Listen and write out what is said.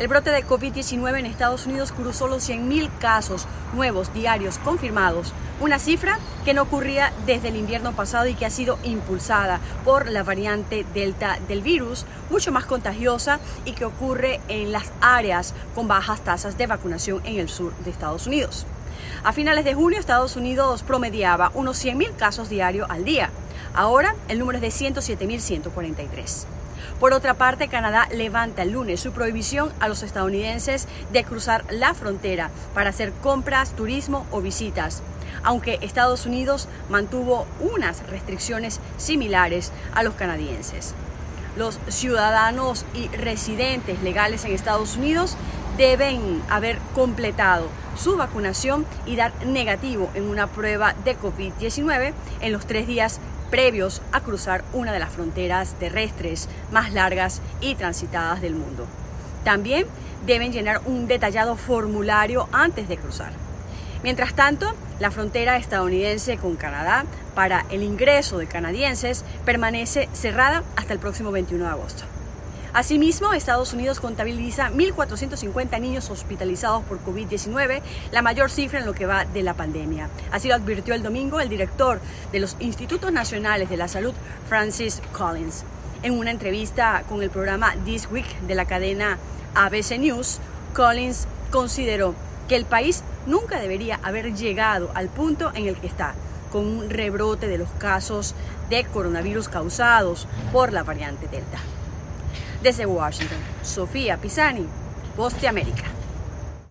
El brote de COVID-19 en Estados Unidos cruzó los 100.000 casos nuevos diarios confirmados, una cifra que no ocurría desde el invierno pasado y que ha sido impulsada por la variante Delta del virus, mucho más contagiosa y que ocurre en las áreas con bajas tasas de vacunación en el sur de Estados Unidos. A finales de junio, Estados Unidos promediaba unos 100.000 casos diarios al día. Ahora el número es de 107.143. Por otra parte, Canadá levanta el lunes su prohibición a los estadounidenses de cruzar la frontera para hacer compras, turismo o visitas, aunque Estados Unidos mantuvo unas restricciones similares a los canadienses. Los ciudadanos y residentes legales en Estados Unidos deben haber completado su vacunación y dar negativo en una prueba de COVID-19 en los tres días previos a cruzar una de las fronteras terrestres más largas y transitadas del mundo. También deben llenar un detallado formulario antes de cruzar. Mientras tanto, la frontera estadounidense con Canadá para el ingreso de canadienses permanece cerrada hasta el próximo 21 de agosto. Asimismo, Estados Unidos contabiliza 1.450 niños hospitalizados por COVID-19, la mayor cifra en lo que va de la pandemia. Así lo advirtió el domingo el director de los Institutos Nacionales de la Salud, Francis Collins. En una entrevista con el programa This Week de la cadena ABC News, Collins consideró que el país nunca debería haber llegado al punto en el que está, con un rebrote de los casos de coronavirus causados por la variante Delta. Desde Washington, Sofía Pisani, de América.